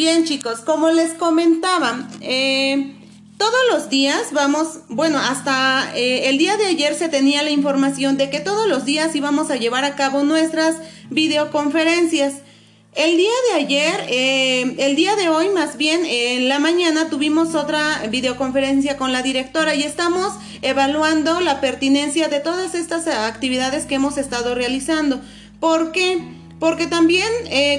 Bien chicos, como les comentaba, eh, todos los días vamos, bueno, hasta eh, el día de ayer se tenía la información de que todos los días íbamos a llevar a cabo nuestras videoconferencias. El día de ayer, eh, el día de hoy más bien, en la mañana tuvimos otra videoconferencia con la directora y estamos evaluando la pertinencia de todas estas actividades que hemos estado realizando. ¿Por qué? Porque también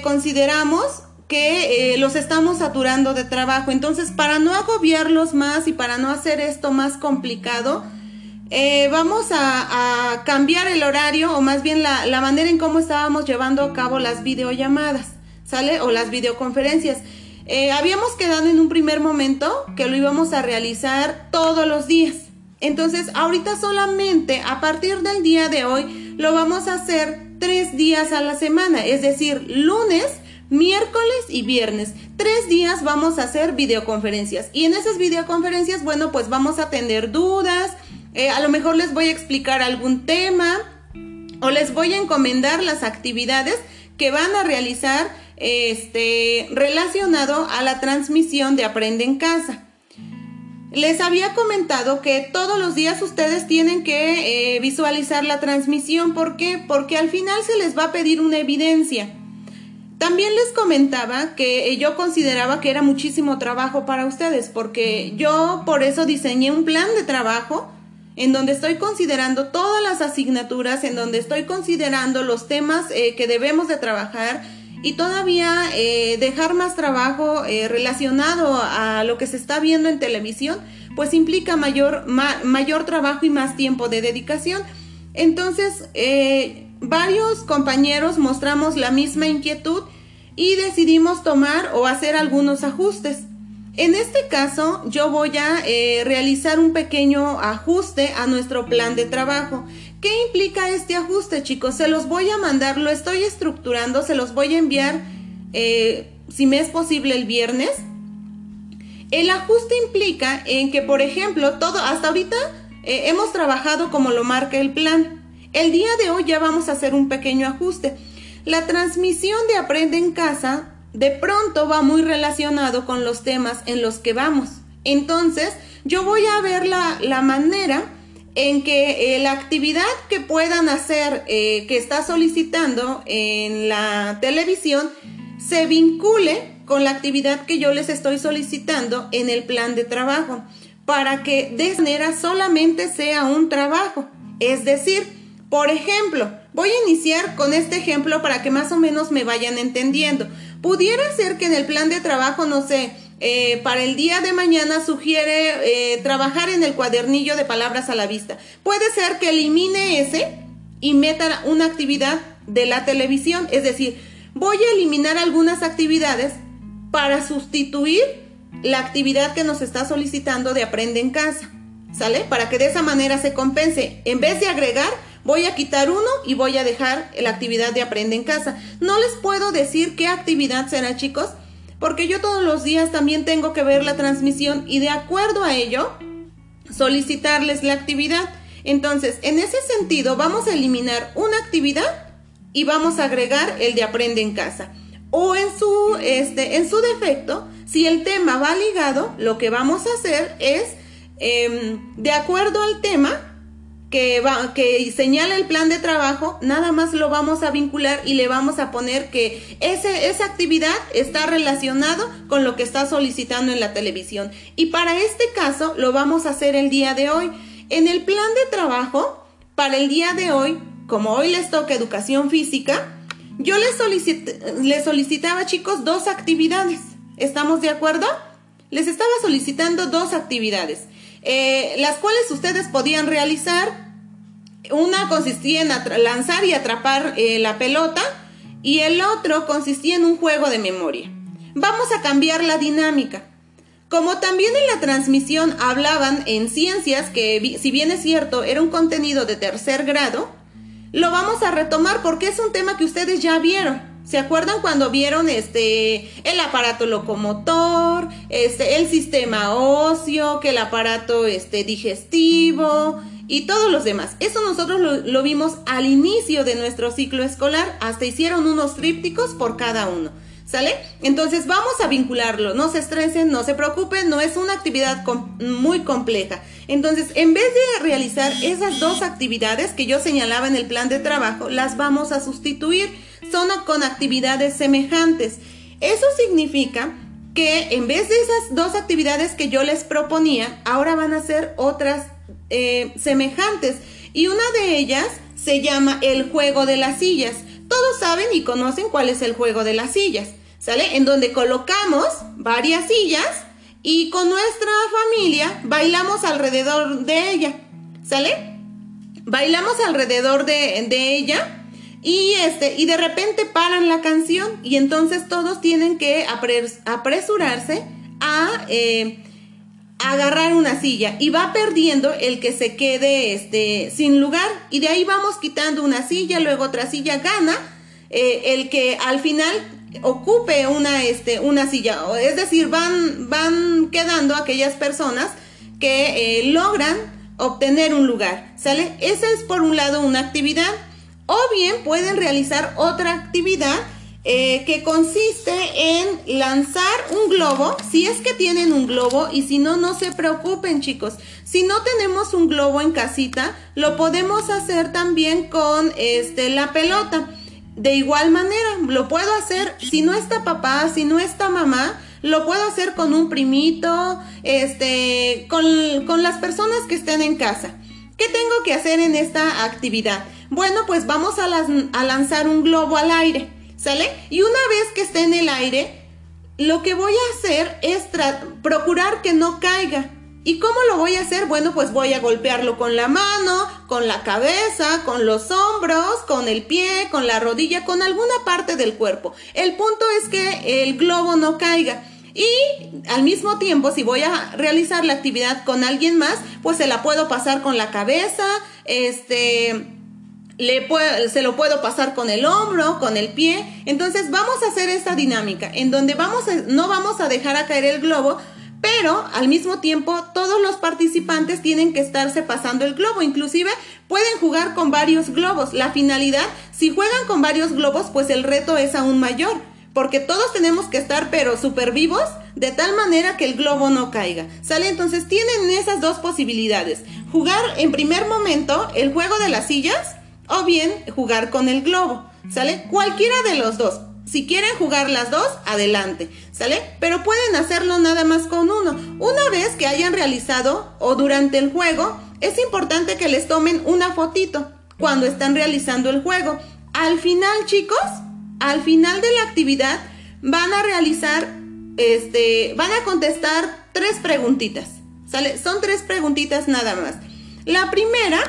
consideramos que eh, los estamos saturando de trabajo. Entonces, para no agobiarlos más y para no hacer esto más complicado, eh, vamos a, cambiar el horario o más bien la, manera en cómo estábamos llevando a cabo las videollamadas, ¿sale? O las videoconferencias. Eh, habíamos quedado en un primer momento que lo íbamos a realizar todos los días. Entonces, ahorita solamente a partir del día de hoy lo vamos a hacer tres días a la semana, es decir, lunes, miércoles y viernes. Tres días vamos a hacer videoconferencias. Y en esas videoconferencias, bueno, pues vamos a tener dudas. Eh, a lo mejor les voy a explicar algún tema o les voy a encomendar las actividades que van a realizar este, relacionado a la transmisión de Aprende en Casa. Les había comentado que todos los días ustedes tienen que eh, visualizar la transmisión. ¿Por qué? Porque al final se les va a pedir una evidencia. También les comentaba que yo consideraba que era muchísimo trabajo para ustedes, porque yo por eso diseñé un plan de trabajo en donde estoy considerando todas las asignaturas, en donde estoy considerando los temas eh, que debemos de trabajar y todavía eh, dejar más trabajo eh, relacionado a lo que se está viendo en televisión, pues implica mayor, mayor trabajo y más tiempo de dedicación. Entonces, varios compañeros mostramos la misma inquietud y decidimos tomar o hacer algunos ajustes. En este caso, yo voy a eh, realizar un pequeño ajuste a nuestro plan de trabajo. ¿Qué implica este ajuste, chicos? Se los voy a mandar, lo estoy estructurando, se los voy a enviar, eh, si me es posible, el viernes. El ajuste implica en que, por ejemplo, todo, hasta ahorita eh, hemos trabajado como lo marca el plan. El día de hoy ya vamos a hacer un pequeño ajuste. La transmisión de Aprende en casa de pronto va muy relacionado con los temas en los que vamos. Entonces, yo voy a ver la, manera en que eh, la actividad que puedan hacer, eh, que está solicitando en la televisión, se vincule con la actividad que yo les estoy solicitando en el plan de trabajo, para que de esa manera solamente sea un trabajo. Es decir, por ejemplo, voy a iniciar con este ejemplo para que más o menos me vayan entendiendo. Pudiera ser que en el plan de trabajo, no sé, eh, para el día de mañana sugiere eh, trabajar en el cuadernillo de palabras a la vista. Puede ser que elimine ese y meta una actividad de la televisión. Es decir, voy a eliminar algunas actividades para sustituir la actividad que nos está solicitando de Aprende en casa. ¿Sale? Para que de esa manera se compense. En vez de agregar, Voy a quitar uno y voy a dejar la actividad de aprende en casa. No les puedo decir qué actividad será, chicos, porque yo todos los días también tengo que ver la transmisión y de acuerdo a ello solicitarles la actividad. Entonces, en ese sentido, vamos a eliminar una actividad y vamos a agregar el de aprende en casa. O en su, este, en su defecto, si el tema va ligado, lo que vamos a hacer es, em, de acuerdo al tema, que, va, que señala el plan de trabajo, nada más lo vamos a vincular y le vamos a poner que esa actividad está relacionado con lo que está solicitando en la televisión. Y para este caso lo vamos a hacer el día de hoy. En el plan de trabajo, para el día de hoy, como hoy les toca educación física, yo les solicitaba, chicos, dos actividades. ¿Estamos de acuerdo? Les estaba solicitando dos actividades. Eh, las cuales ustedes podían realizar. Una consistía en lanzar y atrapar eh, la pelota y el otro consistía en un juego de memoria. Vamos a cambiar la dinámica. Como también en la transmisión hablaban en ciencias, que si bien es cierto era un contenido de tercer grado, lo vamos a retomar porque es un tema que ustedes ya vieron. ¿Se acuerdan cuando vieron este el aparato locomotor, este el sistema óseo, que el aparato este digestivo y todos los demás? Eso nosotros lo, lo vimos al inicio de nuestro ciclo escolar, hasta hicieron unos trípticos por cada uno. ¿Sale? Entonces vamos a vincularlo, no se estresen, no se preocupen, no es una actividad muy compleja. Entonces, en vez de realizar esas dos actividades que yo señalaba en el plan de trabajo, las vamos a sustituir, son con actividades semejantes. Eso significa que en vez de esas dos actividades que yo les proponía, ahora van a ser otras eh, semejantes. Y una de ellas se llama el juego de las sillas. Todos saben y conocen cuál es el juego de las sillas. ¿sale? En donde colocamos varias sillas y con nuestra familia bailamos alrededor de ella, ¿sale? Bailamos alrededor de, ella y, este, y de repente paran la canción y entonces todos tienen que apresurarse a... Eh, agarrar una silla y va perdiendo el que se quede este, sin lugar y de ahí vamos quitando una silla, luego otra silla gana eh, el que al final ocupe una, este, una silla. Es decir, van, van quedando aquellas personas que eh, logran obtener un lugar. ¿Sale? Esa es por un lado una actividad. O bien pueden realizar otra actividad eh, que consiste en lanzar un globo, si es que tienen un globo y si no, no se preocupen chicos. Si no tenemos un globo en casita, lo podemos hacer también con este, la pelota. De igual manera, lo puedo hacer si no está papá, si no está mamá, lo puedo hacer con un primito, este, con, con las personas que estén en casa. ¿Qué tengo que hacer en esta actividad? Bueno, pues vamos a, lanzar un globo al aire, ¿sale? Y una vez que esté en el aire, lo que voy a hacer es procurar que no caiga. ¿Y cómo lo voy a hacer? Bueno, pues voy a golpearlo con la mano, con la cabeza, con los hombros, con el pie, con la rodilla, con alguna parte del cuerpo. El punto es que el globo no caiga. Y al mismo tiempo, si voy a realizar la actividad con alguien más, pues se la puedo pasar con la cabeza, este, le se lo puedo pasar con el hombro, con el pie. Entonces vamos a hacer esta dinámica en donde vamos no vamos a dejar a caer el globo, pero al mismo tiempo todos los participantes tienen que estarse pasando el globo, inclusive pueden jugar con varios globos. La finalidad, si juegan con varios globos, pues el reto es aún mayor, porque todos tenemos que estar pero súper vivos de tal manera que el globo no caiga. ¿Sale? Entonces tienen esas dos posibilidades. Jugar en primer momento el juego de las sillas o bien jugar con el globo. ¿Sale? Cualquiera de los dos. Si quieren jugar las dos, adelante, ¿sale? Pero pueden hacerlo nada más con uno. Una vez que hayan realizado o durante el juego, es importante que les tomen una fotito cuando están realizando el juego. Al final, chicos, al final de la actividad van a realizar, este, van a contestar tres preguntitas. Son tres preguntitas nada más. La primera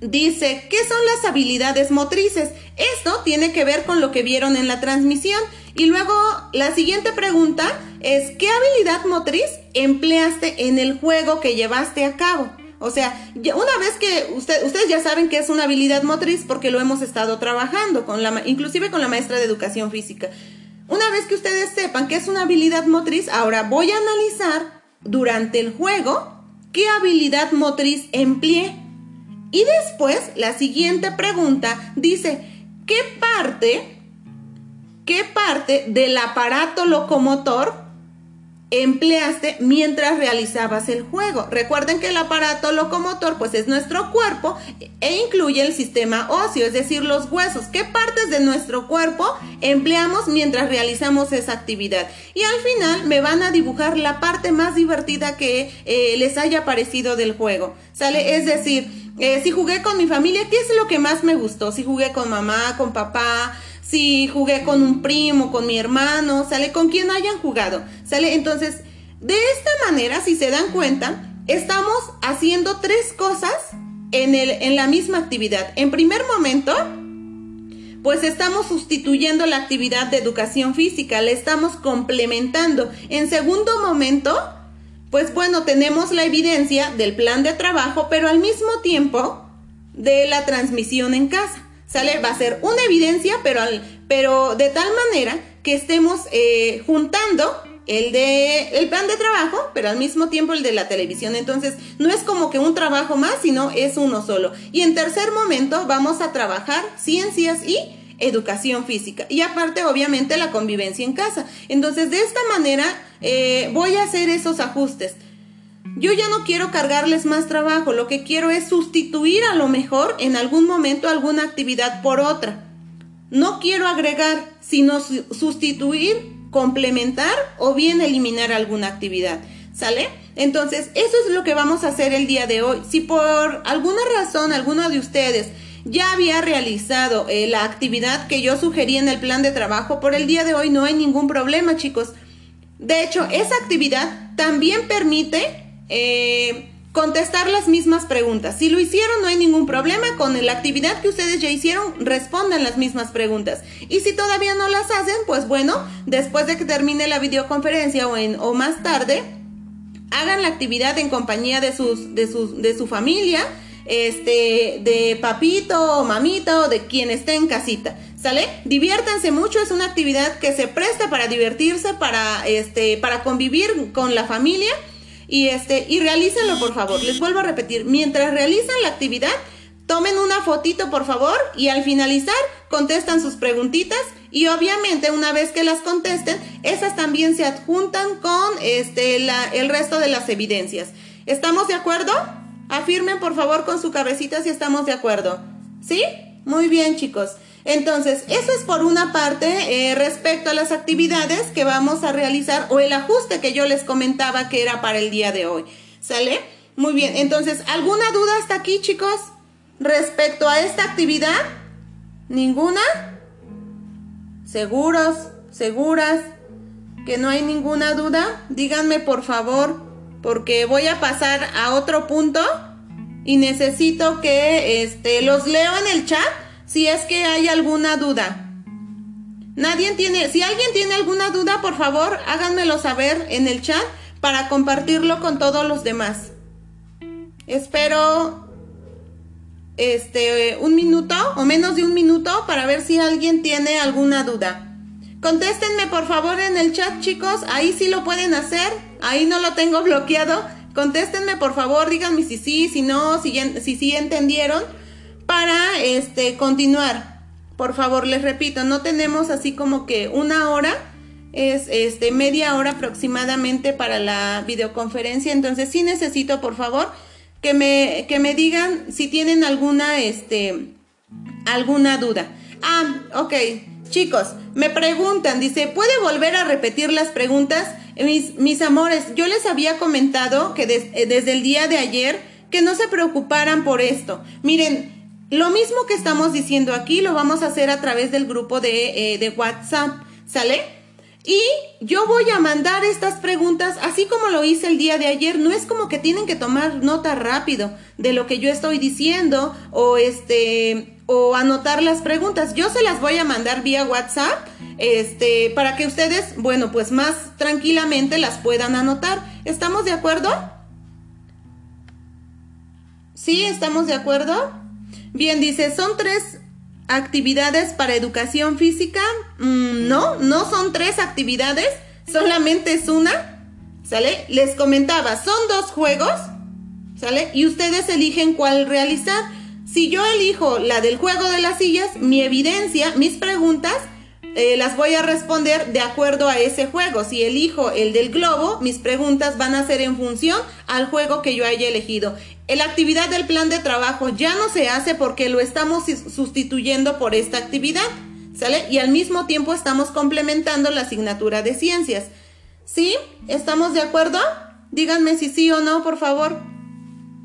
Dice, ¿qué son las habilidades motrices? Esto tiene que ver con lo que vieron en la transmisión. Y luego la siguiente pregunta es, ¿qué habilidad motriz empleaste en el juego que llevaste a cabo? O sea, una vez que ustedes ya saben que es una habilidad motriz porque lo hemos estado trabajando, con la, inclusive con la maestra de educación física. Una vez que ustedes sepan que es una habilidad motriz, ahora voy a analizar durante el juego qué habilidad motriz empleé. Y después, la siguiente pregunta dice, ¿qué parte, qué parte del aparato locomotor empleaste mientras realizabas el juego. Recuerden que el aparato locomotor pues es nuestro cuerpo e incluye el sistema óseo, es decir, los huesos. ¿Qué partes de nuestro cuerpo empleamos mientras realizamos esa actividad? Y al final me van a dibujar la parte más divertida que eh, les haya parecido del juego. ¿Sale? Es decir, eh, si jugué con mi familia, ¿qué es lo que más me gustó? Si jugué con mamá, con papá, si jugué con un primo, con mi hermano, sale con quien hayan jugado, sale. Entonces, de esta manera, si se dan cuenta, estamos haciendo tres cosas en, el, en la misma actividad. En primer momento, pues estamos sustituyendo la actividad de educación física, la estamos complementando. En segundo momento, pues bueno, tenemos la evidencia del plan de trabajo, pero al mismo tiempo de la transmisión en casa. ¿Sale? Va a ser una evidencia, pero, pero de tal manera que estemos eh, juntando el de el plan de trabajo, pero al mismo tiempo el de la televisión. Entonces, no es como que un trabajo más, sino es uno solo. Y en tercer momento vamos a trabajar ciencias y educación física y aparte obviamente la convivencia en casa. Entonces de esta manera eh, voy a hacer esos ajustes. Yo ya no quiero cargarles más trabajo, lo que quiero es sustituir a lo mejor en algún momento alguna actividad por otra. No quiero agregar, sino sustituir, complementar o bien eliminar alguna actividad. ¿Sale? Entonces, eso es lo que vamos a hacer el día de hoy. Si por alguna razón alguno de ustedes ya había realizado eh, la actividad que yo sugerí en el plan de trabajo, por el día de hoy no hay ningún problema, chicos. De hecho, esa actividad también permite eh, contestar las mismas preguntas. Si lo hicieron, no hay ningún problema. Con la actividad que ustedes ya hicieron, respondan las mismas preguntas. Y si todavía no las hacen, pues bueno, después de que termine la videoconferencia o, en, o más tarde, hagan la actividad en compañía de, sus, su familia, este, de papito o mamito, de quien esté en casita. ¿Sale? Diviértanse mucho, es una actividad que se presta para divertirse, para, este, para convivir con la familia y este, y realícenlo por favor. Les vuelvo a repetir, mientras realizan la actividad, tomen una fotito por favor y al finalizar contestan sus preguntitas y obviamente una vez que las contesten, esas también se adjuntan con este, el resto de las evidencias. ¿Estamos de acuerdo? Afirmen por favor con su cabecita si estamos de acuerdo. ¿Sí? Muy bien chicos. Entonces, eso es por una parte eh, respecto a las actividades que vamos a realizar o el ajuste que yo les comentaba que era para el día de hoy. ¿Sale? Muy bien, entonces, ¿alguna duda hasta aquí chicos? Respecto a esta actividad, ¿ninguna? ¿Seguros? ¿Seguras? ¿Que no hay ninguna duda? Díganme por favor, porque voy a pasar a otro punto y necesito que este, los leo en el chat si es que hay alguna duda. Nadie tiene, si alguien tiene alguna duda, por favor, háganmelo saber en el chat para compartirlo con todos los demás. Espero este un minuto o menos de un minuto para ver si alguien tiene alguna duda. Contéstenme por favor en el chat, chicos. Ahí sí lo pueden hacer. Ahí no lo tengo bloqueado. Contéstenme por favor, díganme si sí, si no, si, si sí entendieron para este continuar. Por favor, les repito, no tenemos así como que una hora, es este media hora aproximadamente para la videoconferencia, entonces sí necesito, por favor, que me que me digan si tienen alguna este alguna duda. Ah, ok. Chicos, me preguntan, dice, ¿puede volver a repetir las preguntas? Mis, mis amores, yo les había comentado que desde el día de ayer que no se preocuparan por esto. Miren, lo mismo que estamos diciendo aquí lo vamos a hacer a través del grupo de, eh, WhatsApp, ¿sale? Y yo voy a mandar estas preguntas, así como lo hice el día de ayer. No es como que tienen que tomar nota rápido de lo que yo estoy diciendo o este o anotar las preguntas. Yo se las voy a mandar vía WhatsApp, este, para que ustedes, bueno, pues más tranquilamente las puedan anotar. ¿Estamos de acuerdo? ¿Sí? ¿Estamos de acuerdo? Bien, dice, son tres actividades para educación física. Mm, no, no son tres actividades, solamente es una. ¿Sale? Les comentaba, son dos juegos. ¿Sale? Y ustedes eligen cuál realizar. Si yo elijo la del juego de las sillas, mi evidencia, mis preguntas, eh, las voy a responder de acuerdo a ese juego. Si elijo el del globo, mis preguntas van a ser en función al juego que yo haya elegido. La actividad del plan de trabajo ya no se hace porque lo estamos sustituyendo por esta actividad, ¿sale? Y al mismo tiempo estamos complementando la asignatura de ciencias. ¿Sí? ¿Estamos de acuerdo? Díganme si sí o no, por favor.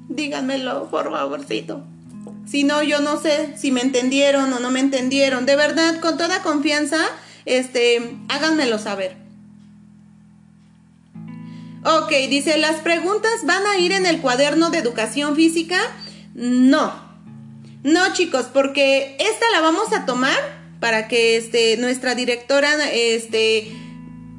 Díganmelo, por favorcito. Si no, yo no sé si me entendieron o no me entendieron. De verdad, con toda confianza, este, háganmelo saber. Ok, dice, ¿las preguntas van a ir en el cuaderno de educación física? No. No, chicos, porque esta la vamos a tomar para que este, nuestra directora este,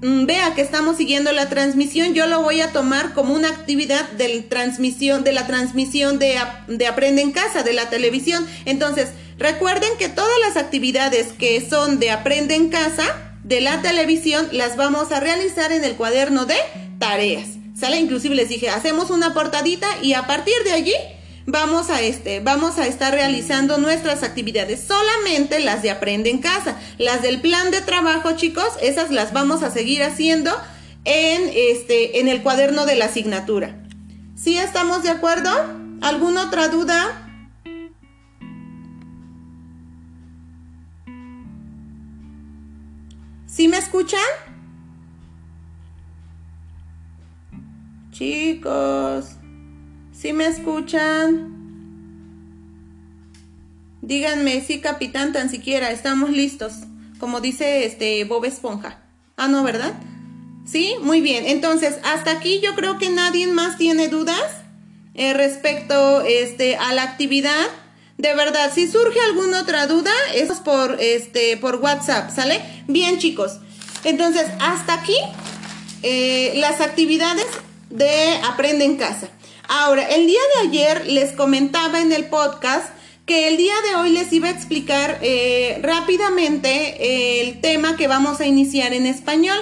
mm, vea que estamos siguiendo la transmisión. Yo lo voy a tomar como una actividad de, transmisión, de la transmisión de, de Aprende en Casa, de la televisión. Entonces, recuerden que todas las actividades que son de Aprende en Casa, de la televisión, las vamos a realizar en el cuaderno de tareas. ¿Sale? Inclusive les dije, hacemos una portadita y a partir de allí vamos a este, vamos a estar realizando nuestras actividades, solamente las de aprende en casa, las del plan de trabajo, chicos, esas las vamos a seguir haciendo en este en el cuaderno de la asignatura. ¿Sí estamos de acuerdo? ¿Alguna otra duda? ¿Sí me escuchan? Chicos, ¿sí me escuchan? Díganme, sí, capitán, tan siquiera, estamos listos. Como dice este Bob Esponja. Ah, no, ¿verdad? Sí, muy bien. Entonces, hasta aquí yo creo que nadie más tiene dudas eh, respecto este, a la actividad. De verdad, si surge alguna otra duda, es por, este, por WhatsApp, ¿sale? Bien, chicos. Entonces, hasta aquí eh, las actividades de Aprende en Casa. Ahora, el día de ayer les comentaba en el podcast que el día de hoy les iba a explicar eh, rápidamente el tema que vamos a iniciar en español.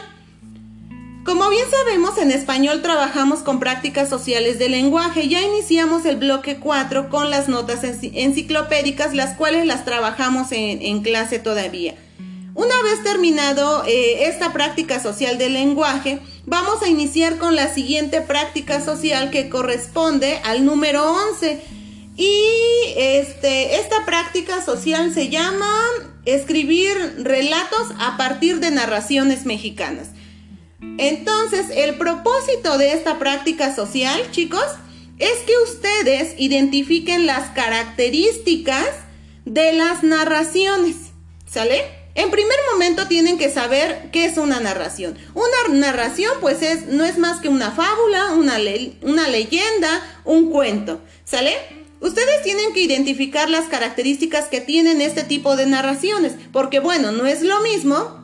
Como bien sabemos, en español trabajamos con prácticas sociales de lenguaje. Ya iniciamos el bloque 4 con las notas enciclopédicas, las cuales las trabajamos en, clase todavía. Una vez terminado eh, esta práctica social de lenguaje, vamos a iniciar con la siguiente práctica social que corresponde al número 11. Y este, esta práctica social se llama escribir relatos a partir de narraciones mexicanas. Entonces, el propósito de esta práctica social, chicos, es que ustedes identifiquen las características de las narraciones. ¿Sale? En primer momento tienen que saber qué es una narración. Una narración pues es, no es más que una fábula, una, una leyenda, un cuento. ¿Sale? Ustedes tienen que identificar las características que tienen este tipo de narraciones, porque bueno, no es lo mismo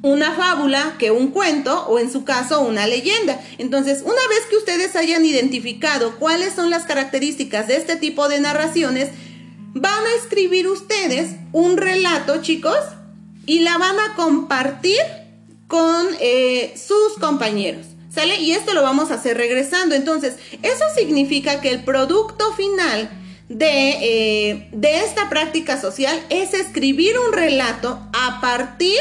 una fábula que un cuento o en su caso una leyenda. Entonces, una vez que ustedes hayan identificado cuáles son las características de este tipo de narraciones, van a escribir ustedes un relato, chicos, y la van a compartir con eh, sus compañeros. ¿Sale? Y esto lo vamos a hacer regresando. Entonces, eso significa que el producto final de, eh, de esta práctica social es escribir un relato a partir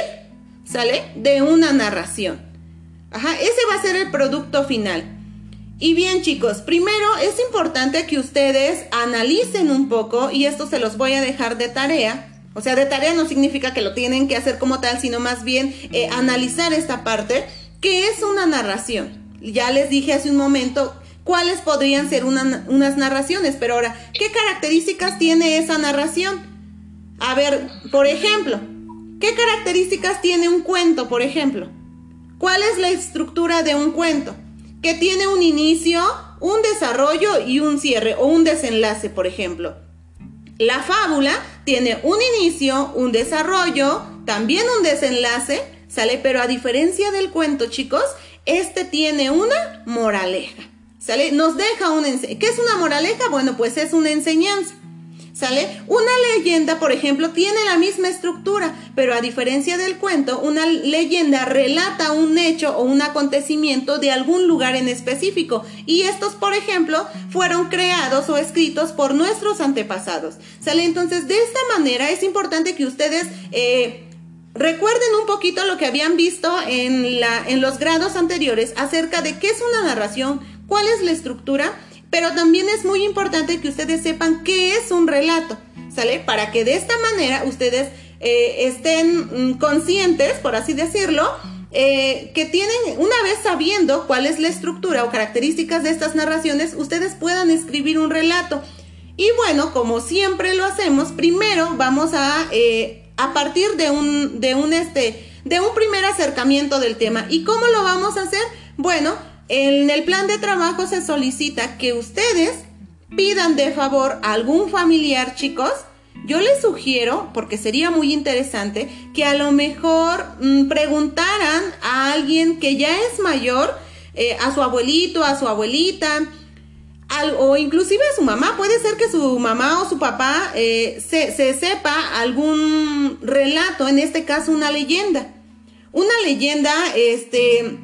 ¿sale? De una narración. Ajá, ese va a ser el producto final. Y bien chicos, primero es importante que ustedes analicen un poco y esto se los voy a dejar de tarea. O sea, de tarea no significa que lo tienen que hacer como tal, sino más bien eh, analizar esta parte, que es una narración. Ya les dije hace un momento cuáles podrían ser unas narraciones, pero ahora, ¿qué características tiene esa narración? A ver, por ejemplo, ¿Qué características tiene un cuento, por ejemplo? ¿Cuál es la estructura de un cuento? Que tiene un inicio, un desarrollo y un cierre o un desenlace, por ejemplo. La fábula tiene un inicio, un desarrollo, también un desenlace, ¿sale? Pero a diferencia del cuento, chicos, este tiene una moraleja, ¿sale? Nos deja un... ¿Qué es una moraleja? Bueno, pues es una enseñanza. ¿Sale? Una leyenda, por ejemplo, tiene la misma estructura, pero a diferencia del cuento, una leyenda relata un hecho o un acontecimiento de algún lugar en específico. Y estos, por ejemplo, fueron creados o escritos por nuestros antepasados. ¿Sale? Entonces, de esta manera es importante que ustedes... Eh, recuerden un poquito lo que habían visto en, la, en los grados anteriores acerca de qué es una narración, cuál es la estructura pero también es muy importante que ustedes sepan qué es un relato, ¿sale? Para que de esta manera ustedes eh, estén mm, conscientes, por así decirlo, eh, que tienen, una vez sabiendo cuál es la estructura o características de estas narraciones, ustedes puedan escribir un relato. Y bueno, como siempre lo hacemos, primero vamos a, eh, a partir de un, de un, este, de un primer acercamiento del tema. ¿Y cómo lo vamos a hacer? Bueno, en el plan de trabajo se solicita que ustedes pidan de favor a algún familiar, chicos. Yo les sugiero, porque sería muy interesante, que a lo mejor mm, preguntaran a alguien que ya es mayor, eh, a su abuelito, a su abuelita, o inclusive a su mamá. Puede ser que su mamá o su papá eh, se, se sepa algún relato, en este caso una leyenda. Una leyenda, este,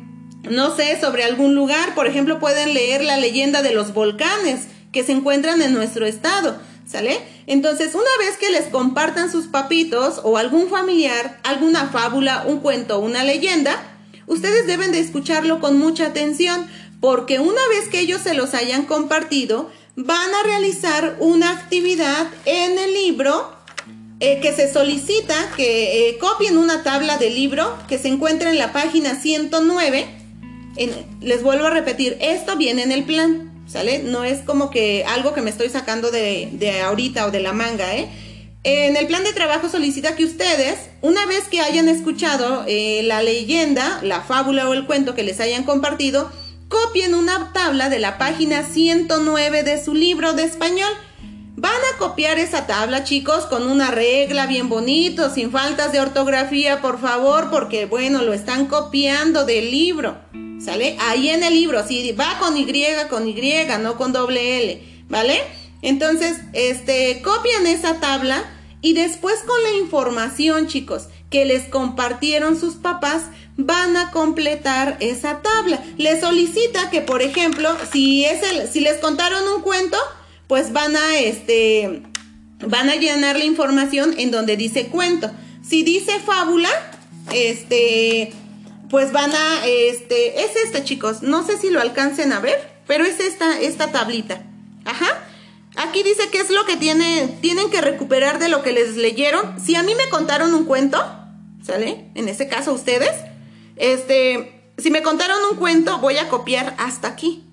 no sé, sobre algún lugar. Por ejemplo, pueden leer la leyenda de los volcanes, que se encuentran en nuestro estado, ¿sale? Entonces, una vez que les compartan sus papitos o algún familiar alguna fábula, un cuento, una leyenda, ustedes deben de escucharlo con mucha atención, porque una vez que ellos se los hayan compartido, van a realizar una actividad en el libro eh, que se solicita que eh, copien una tabla del libro que se encuentra en la página 109. Les vuelvo a repetir, esto viene en el plan, ¿sale? No es como que algo que me estoy sacando de, ahorita o de la manga, ¿eh? En el plan de trabajo solicita que ustedes, una vez que hayan escuchado eh, la leyenda, la fábula o el cuento que les hayan compartido, copien una tabla de la página 109 de su libro de español Van a copiar esa tabla, chicos, con una regla bien bonito, sin faltas de ortografía, por favor, porque bueno, lo están copiando del libro. ¿Sale? Ahí en el libro, si va con Y, con Y, no con doble L, ¿vale? Entonces, este, copian esa tabla y después con la información, chicos, que les compartieron sus papás, van a completar esa tabla. Les solicita que, por ejemplo, si es el, si les contaron un cuento, pues van a, este, van a llenar la información en donde dice cuento. Si dice fábula, este, pues van a, este, es este chicos, no sé si lo alcancen a ver, pero es esta, esta tablita. Ajá. Aquí dice qué es lo que tiene, tienen que recuperar de lo que les leyeron. Si a mí me contaron un cuento, ¿sale? En ese caso ustedes, este, si me contaron un cuento, voy a copiar hasta aquí,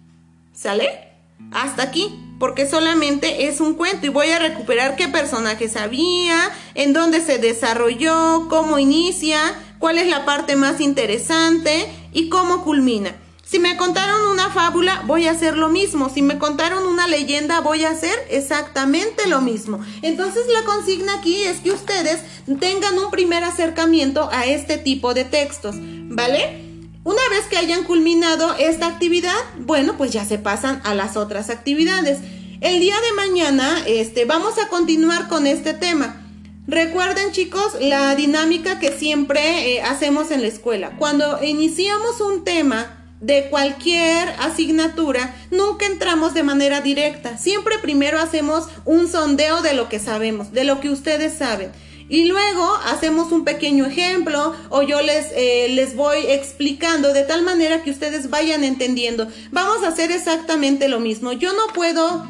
¿sale? Hasta aquí porque solamente es un cuento y voy a recuperar qué personajes había, en dónde se desarrolló, cómo inicia, cuál es la parte más interesante y cómo culmina. Si me contaron una fábula, voy a hacer lo mismo. Si me contaron una leyenda, voy a hacer exactamente lo mismo. Entonces la consigna aquí es que ustedes tengan un primer acercamiento a este tipo de textos, ¿vale? Una vez que hayan culminado esta actividad, bueno, pues ya se pasan a las otras actividades. El día de mañana este, vamos a continuar con este tema. Recuerden chicos la dinámica que siempre eh, hacemos en la escuela. Cuando iniciamos un tema de cualquier asignatura, nunca entramos de manera directa. Siempre primero hacemos un sondeo de lo que sabemos, de lo que ustedes saben. Y luego hacemos un pequeño ejemplo o yo les, eh, les voy explicando de tal manera que ustedes vayan entendiendo. Vamos a hacer exactamente lo mismo. Yo no puedo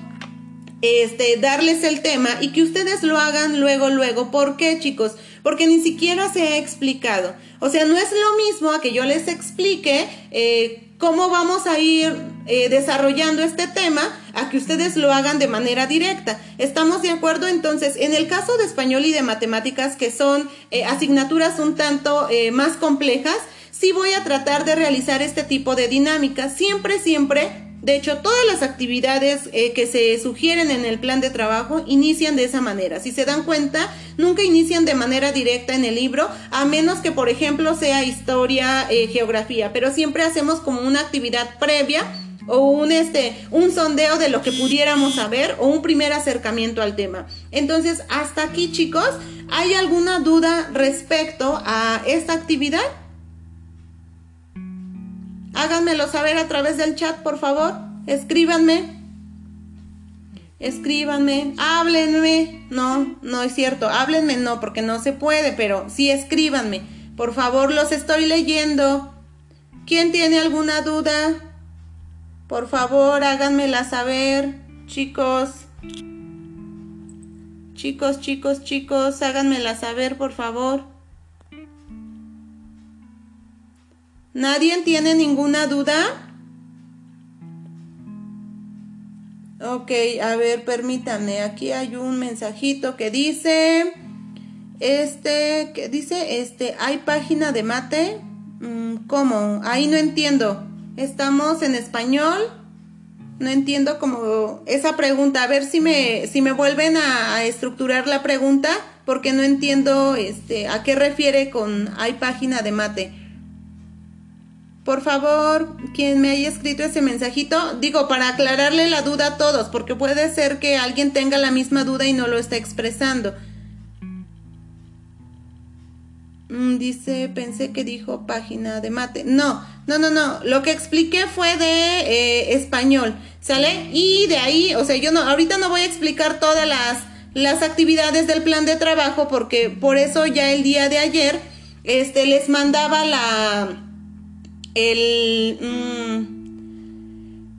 este, darles el tema y que ustedes lo hagan luego, luego. ¿Por qué, chicos? Porque ni siquiera se ha explicado. O sea, no es lo mismo a que yo les explique eh, cómo vamos a ir eh, desarrollando este tema a que ustedes lo hagan de manera directa. ¿Estamos de acuerdo? Entonces, en el caso de español y de matemáticas, que son eh, asignaturas un tanto eh, más complejas, sí voy a tratar de realizar este tipo de dinámica. Siempre, siempre de hecho, todas las actividades eh, que se sugieren en el plan de trabajo inician de esa manera. Si se dan cuenta, nunca inician de manera directa en el libro, a menos que, por ejemplo, sea historia, eh, geografía, pero siempre hacemos como una actividad previa o un, este, un sondeo de lo que pudiéramos saber o un primer acercamiento al tema. Entonces, hasta aquí, chicos, ¿hay alguna duda respecto a esta actividad? Háganmelo saber a través del chat, por favor. Escríbanme. Escríbanme. Háblenme. No, no es cierto. Háblenme no, porque no se puede, pero sí escríbanme. Por favor, los estoy leyendo. ¿Quién tiene alguna duda? Por favor, háganmela saber, chicos. Chicos, chicos, chicos, háganmela saber, por favor. ¿Nadie tiene ninguna duda? Ok, a ver, permítanme. Aquí hay un mensajito que dice, este, que dice, este, ¿hay página de mate? Mm, ¿Cómo? Ahí no entiendo. ¿Estamos en español? No entiendo como esa pregunta. A ver si me, si me vuelven a, a estructurar la pregunta, porque no entiendo este, a qué refiere con hay página de mate. Por favor, quien me haya escrito ese mensajito, digo, para aclararle la duda a todos, porque puede ser que alguien tenga la misma duda y no lo está expresando. Mm, dice, pensé que dijo página de mate. No, No, no, no. Lo que expliqué fue de eh, español, ¿sale? Y de ahí, o sea, yo no, ahorita no voy a explicar todas las, las actividades del plan de trabajo porque por eso ya el día de ayer, este, les mandaba la, el, mm,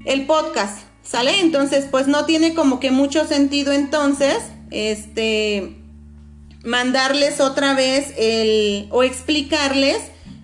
el podcast, ¿sale? Entonces, pues no tiene como que mucho sentido entonces, este, mandarles otra vez el, o explicarles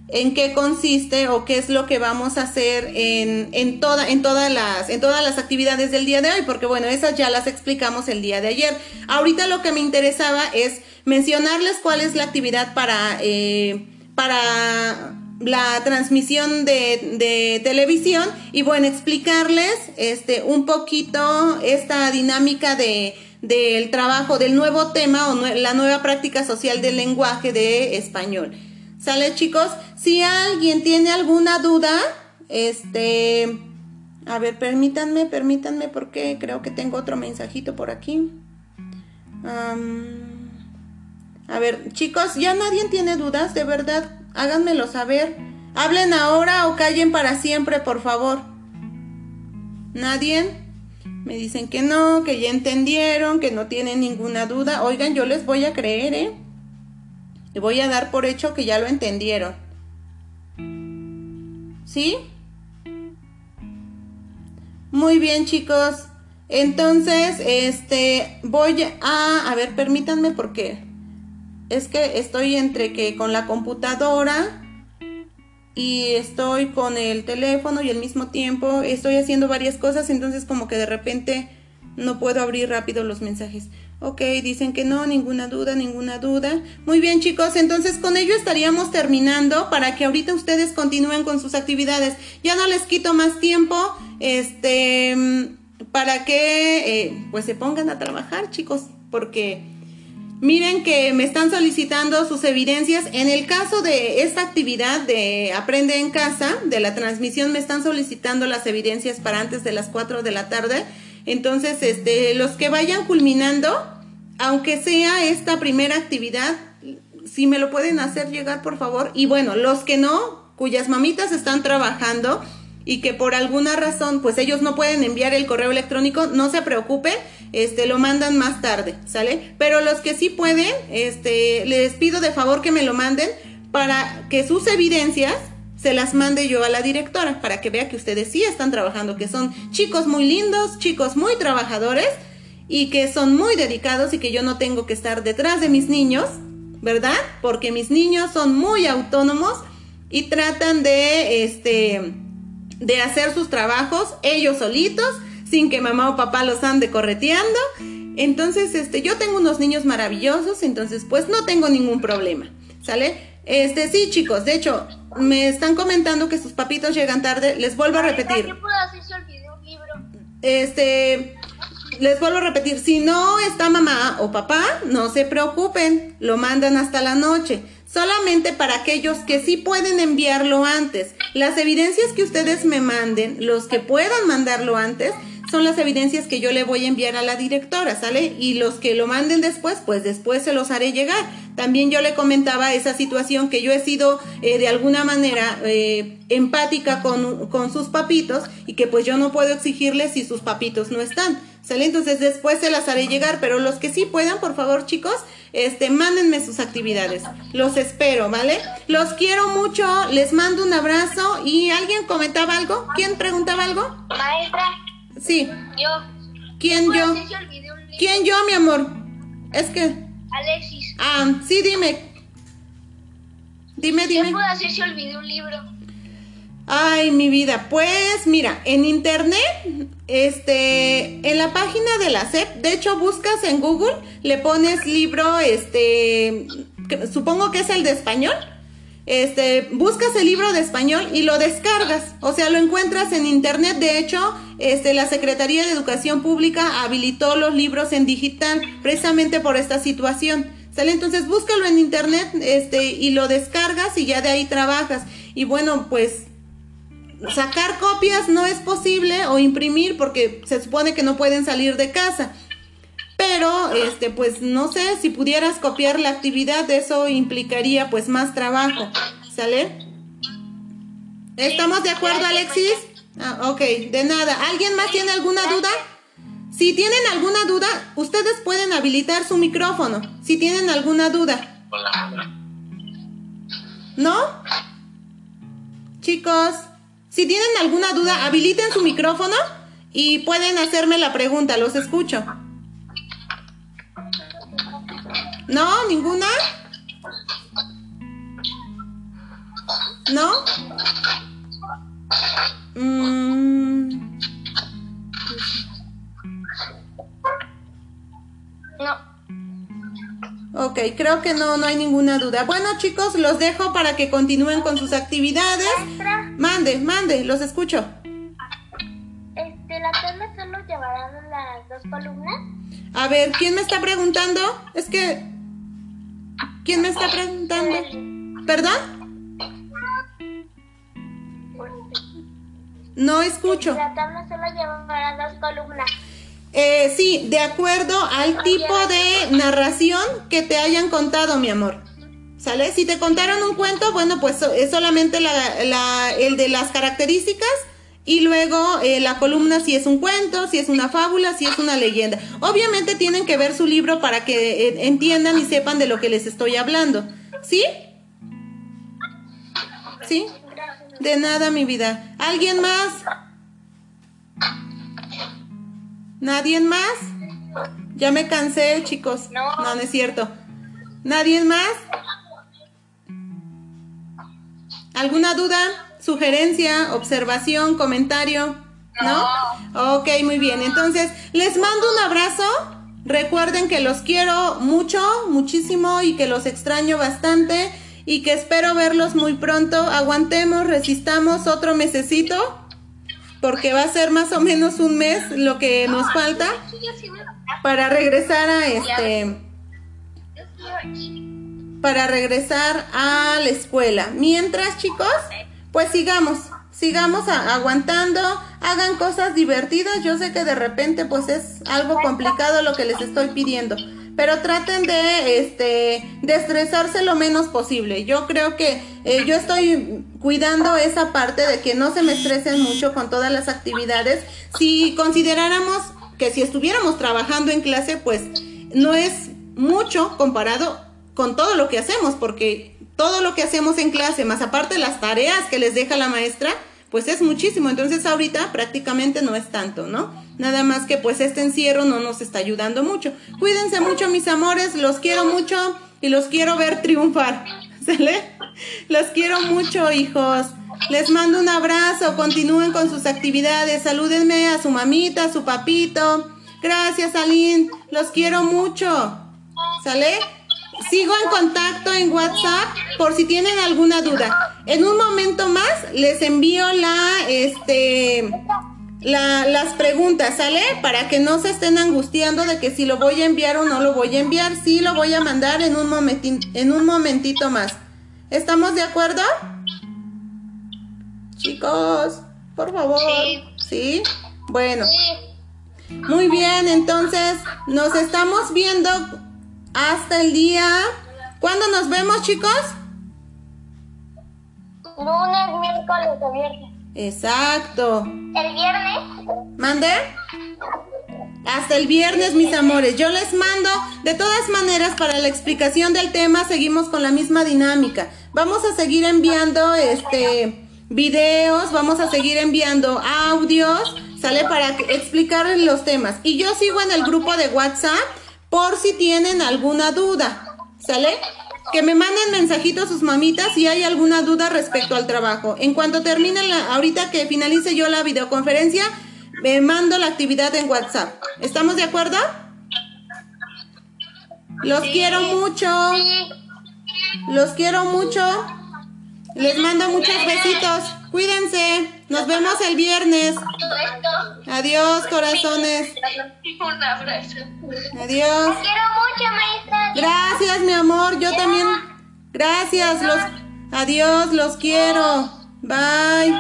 en qué consiste o qué es lo que vamos a hacer en, en, toda, en, todas las, en todas las actividades del día de hoy, porque bueno, esas ya las explicamos el día de ayer. Ahorita lo que me interesaba es mencionarles cuál es la actividad para, eh, para la transmisión de, de, televisión y bueno, explicarles este, un poquito esta dinámica de del trabajo del nuevo tema o la nueva práctica social del lenguaje de español. ¿Sale chicos? Si alguien tiene alguna duda, este... A ver, permítanme, permítanme porque creo que tengo otro mensajito por aquí. a ver, chicos, ya nadie tiene dudas, de verdad, háganmelo saber. Hablen ahora o callen para siempre, por favor. ¿Nadie? Me dicen que no, que ya entendieron, que no tienen ninguna duda. Oigan, yo les voy a creer, ¿eh? Y voy a dar por hecho que ya lo entendieron. ¿Sí? Muy bien, chicos. Entonces, este, voy a, a ver, permítanme porque es que estoy entre que con la computadora y estoy con el teléfono y al mismo tiempo estoy haciendo varias cosas, entonces como que de repente no puedo abrir rápido los mensajes. Ok, dicen que no, ninguna duda, ninguna duda. Muy bien chicos, entonces con ello estaríamos terminando para que ahorita ustedes continúen con sus actividades. Ya no les quito más tiempo, este, para que eh, pues se pongan a trabajar chicos, porque miren que me están solicitando sus evidencias. En el caso de esta actividad de Aprende en casa, de la transmisión, me están solicitando las evidencias para antes de las 4 de la tarde. Entonces, este, los que vayan culminando, aunque sea esta primera actividad, si me lo pueden hacer llegar, por favor. Y bueno, los que no, cuyas mamitas están trabajando y que por alguna razón, pues ellos no pueden enviar el correo electrónico, no se preocupen, este, lo mandan más tarde, ¿sale? Pero los que sí pueden, este, les pido de favor que me lo manden para que sus evidencias se las mande yo a la directora para que vea que ustedes sí están trabajando, que son chicos muy lindos, chicos muy trabajadores y que son muy dedicados y que yo no tengo que estar detrás de mis niños, ¿verdad? Porque mis niños son muy autónomos y tratan de este de hacer sus trabajos ellos solitos sin que mamá o papá los ande correteando. Entonces, este, yo tengo unos niños maravillosos, entonces pues no tengo ningún problema, ¿sale? Este, sí, chicos, de hecho, me están comentando que sus papitos llegan tarde. Les vuelvo a repetir. Este, les vuelvo a repetir, si no está mamá o papá, no se preocupen, lo mandan hasta la noche. Solamente para aquellos que sí pueden enviarlo antes. Las evidencias que ustedes me manden, los que puedan mandarlo antes, son las evidencias que yo le voy a enviar a la directora, ¿sale? Y los que lo manden después, pues después se los haré llegar. También yo le comentaba esa situación que yo he sido eh, de alguna manera eh, empática con, con sus papitos y que pues yo no puedo exigirles si sus papitos no están. ¿Sale? Entonces después se las haré llegar, pero los que sí puedan, por favor, chicos, este, mándenme sus actividades. Los espero, ¿vale? Los quiero mucho, les mando un abrazo y ¿alguien comentaba algo? ¿Quién preguntaba algo? Maestra. Sí. Yo. ¿Quién yo? ¿Quién yo, mi amor? Es que... Alexis. Ah, sí, dime. Dime, dime. ¿Qué puedo hacer si olvidé un libro? Ay, mi vida, pues mira, en internet, este, en la página de la SEP, de hecho buscas en Google, le pones libro, este, supongo que es el de español, este, buscas el libro de español y lo descargas, o sea, lo encuentras en internet. De hecho, este, la Secretaría de Educación Pública habilitó los libros en digital precisamente por esta situación. ¿Sale? Entonces búscalo en internet este, y lo descargas y ya de ahí trabajas. Y bueno, pues sacar copias no es posible o imprimir porque se supone que no pueden salir de casa. Pero, este, pues no sé, si pudieras copiar la actividad, eso implicaría pues más trabajo, ¿sale? ¿Estamos de acuerdo, Alexis? Ah, ok, de nada. ¿Alguien más tiene alguna duda? Si tienen alguna duda, ustedes pueden habilitar su micrófono. Si tienen alguna duda. ¿No? Chicos, si tienen alguna duda, habiliten su micrófono y pueden hacerme la pregunta. Los escucho. ¿No? ¿Ninguna? ¿No? Mm. No. Ok, creo que no, no hay ninguna duda. Bueno, chicos, los dejo para que continúen con sus actividades. Maestra, Mande, mande, los escucho. este, la tabla solo llevarán las dos columnas. A ver, ¿quién me está preguntando? Es que... ¿Quién me está preguntando? ¿Perdón? No escucho. La tabla solo llevará dos columnas. Eh, sí, de acuerdo al tipo de narración que te hayan contado, mi amor. ¿Sale? Si te contaron un cuento, bueno, pues es solamente la- la- el de las características y luego eh, la columna si es un cuento, si es una fábula, si es una leyenda. Obviamente tienen que ver su libro para que eh, entiendan y sepan de lo que les estoy hablando. ¿Sí? ¿Sí? De nada, mi vida. ¿Alguien más? ¿Nadie más? Ya me cansé, chicos. No. no, no es cierto. ¿Nadie más? ¿Alguna duda? ¿Sugerencia? ¿Observación? ¿Comentario? ¿No? Ok, muy bien. Entonces, les mando un abrazo. Recuerden que los quiero mucho, muchísimo y que los extraño bastante y que espero verlos muy pronto. Aguantemos, resistamos otro mesecito porque va a ser más o menos un mes lo que nos falta para regresar a este para regresar a la escuela. Mientras, chicos, pues sigamos, sigamos aguantando, hagan cosas divertidas. Yo sé que de repente pues es algo complicado lo que les estoy pidiendo, pero traten de este de estresarse lo menos posible. Yo creo que eh, yo estoy cuidando esa parte de que no se me estresen mucho con todas las actividades. Si consideráramos que si estuviéramos trabajando en clase, pues no es mucho comparado con todo lo que hacemos, porque todo lo que hacemos en clase, más aparte las tareas que les deja la maestra, pues es muchísimo. Entonces ahorita prácticamente no es tanto, ¿no? Nada más que pues este encierro no nos está ayudando mucho. Cuídense mucho, mis amores, los quiero mucho y los quiero ver triunfar. ¿Sale? Los quiero mucho, hijos. Les mando un abrazo, continúen con sus actividades, salúdenme a su mamita, a su papito. Gracias, Aline, los quiero mucho. ¿Sale? Sigo en contacto en WhatsApp por si tienen alguna duda. En un momento más les envío la este la- las preguntas, ¿sale? Para que no se estén angustiando de que si lo voy a enviar o no lo voy a enviar. Sí, lo voy a mandar en un momentin- en un momentito más. ¿Estamos de acuerdo? Chicos, por favor. Sí. ¿Sí? Bueno. Muy bien, entonces nos estamos viendo hasta el día. ¿Cuándo nos vemos, chicos? Lunes, miércoles o viernes. Exacto. El viernes. ¿Mande? Hasta el viernes, mis amores. Yo les mando, de todas maneras, para la explicación del tema, seguimos con la misma dinámica. Vamos a seguir enviando este videos, vamos a seguir enviando audios, ¿sale? Para explicarles los temas. Y yo sigo en el grupo de WhatsApp por si tienen alguna duda, ¿sale? Que me manden mensajitos sus mamitas si hay alguna duda respecto al trabajo. En cuanto termine la, ahorita que finalice yo la videoconferencia, me mando la actividad en WhatsApp. ¿Estamos de acuerdo? Los quiero mucho. Los quiero mucho. Les mando muchos besitos. Cuídense. Nos vemos el viernes. Adiós, corazones. Un abrazo. Adiós. Quiero mucho, maestra. Gracias, mi amor. Yo también. Gracias. Los Adiós, los quiero. Bye.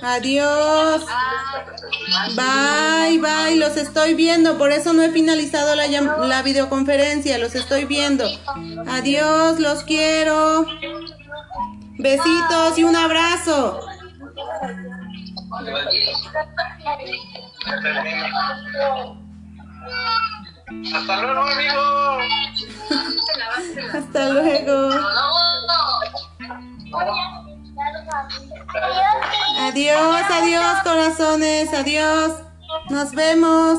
Adiós. Bye, bye. Los estoy viendo. Por eso no he finalizado la, la videoconferencia. Los estoy viendo. Adiós. Los quiero. Besitos y un abrazo. Hasta luego, amigo. Hasta luego. Adiós, adiós, corazones. Adiós. Nos vemos.